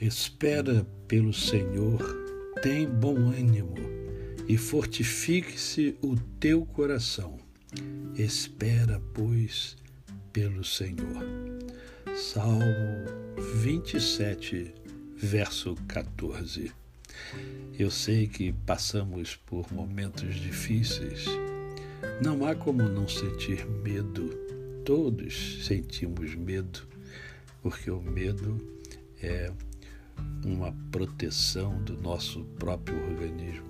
Espera pelo Senhor, tem bom ânimo e fortifique-se o teu coração. Espera, pois, pelo Senhor. Salmo 27, verso 14. Eu sei que passamos por momentos difíceis. Não há como não sentir medo. Todos sentimos medo, porque o medo é uma proteção do nosso próprio organismo.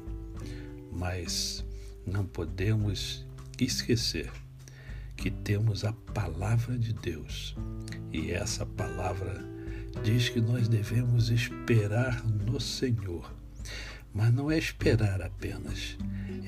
Mas não podemos esquecer que temos a palavra de Deus e essa palavra diz que nós devemos esperar no Senhor. Mas não é esperar apenas,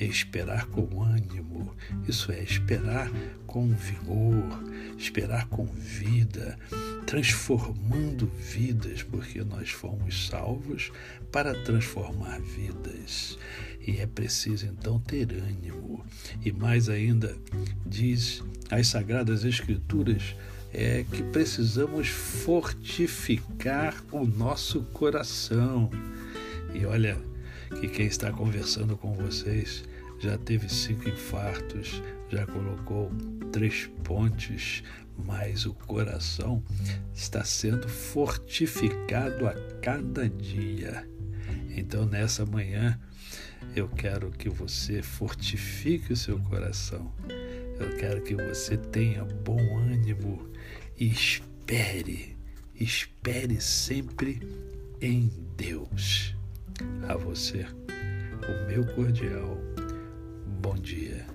esperar com ânimo, isso é, esperar com vigor, esperar com vida, transformando vidas, porque nós fomos salvos para transformar vidas. E é preciso então ter ânimo. E mais ainda, diz as Sagradas Escrituras, é que precisamos fortificar o nosso coração. E olha que quem está conversando com vocês já teve cinco infartos, já colocou três pontes, mas o coração está sendo fortificado a cada dia. Então, nessa manhã, eu quero que você fortifique o seu coração. Eu quero que você tenha bom ânimo e espere, espere sempre em Deus. A você, o meu cordial bom dia.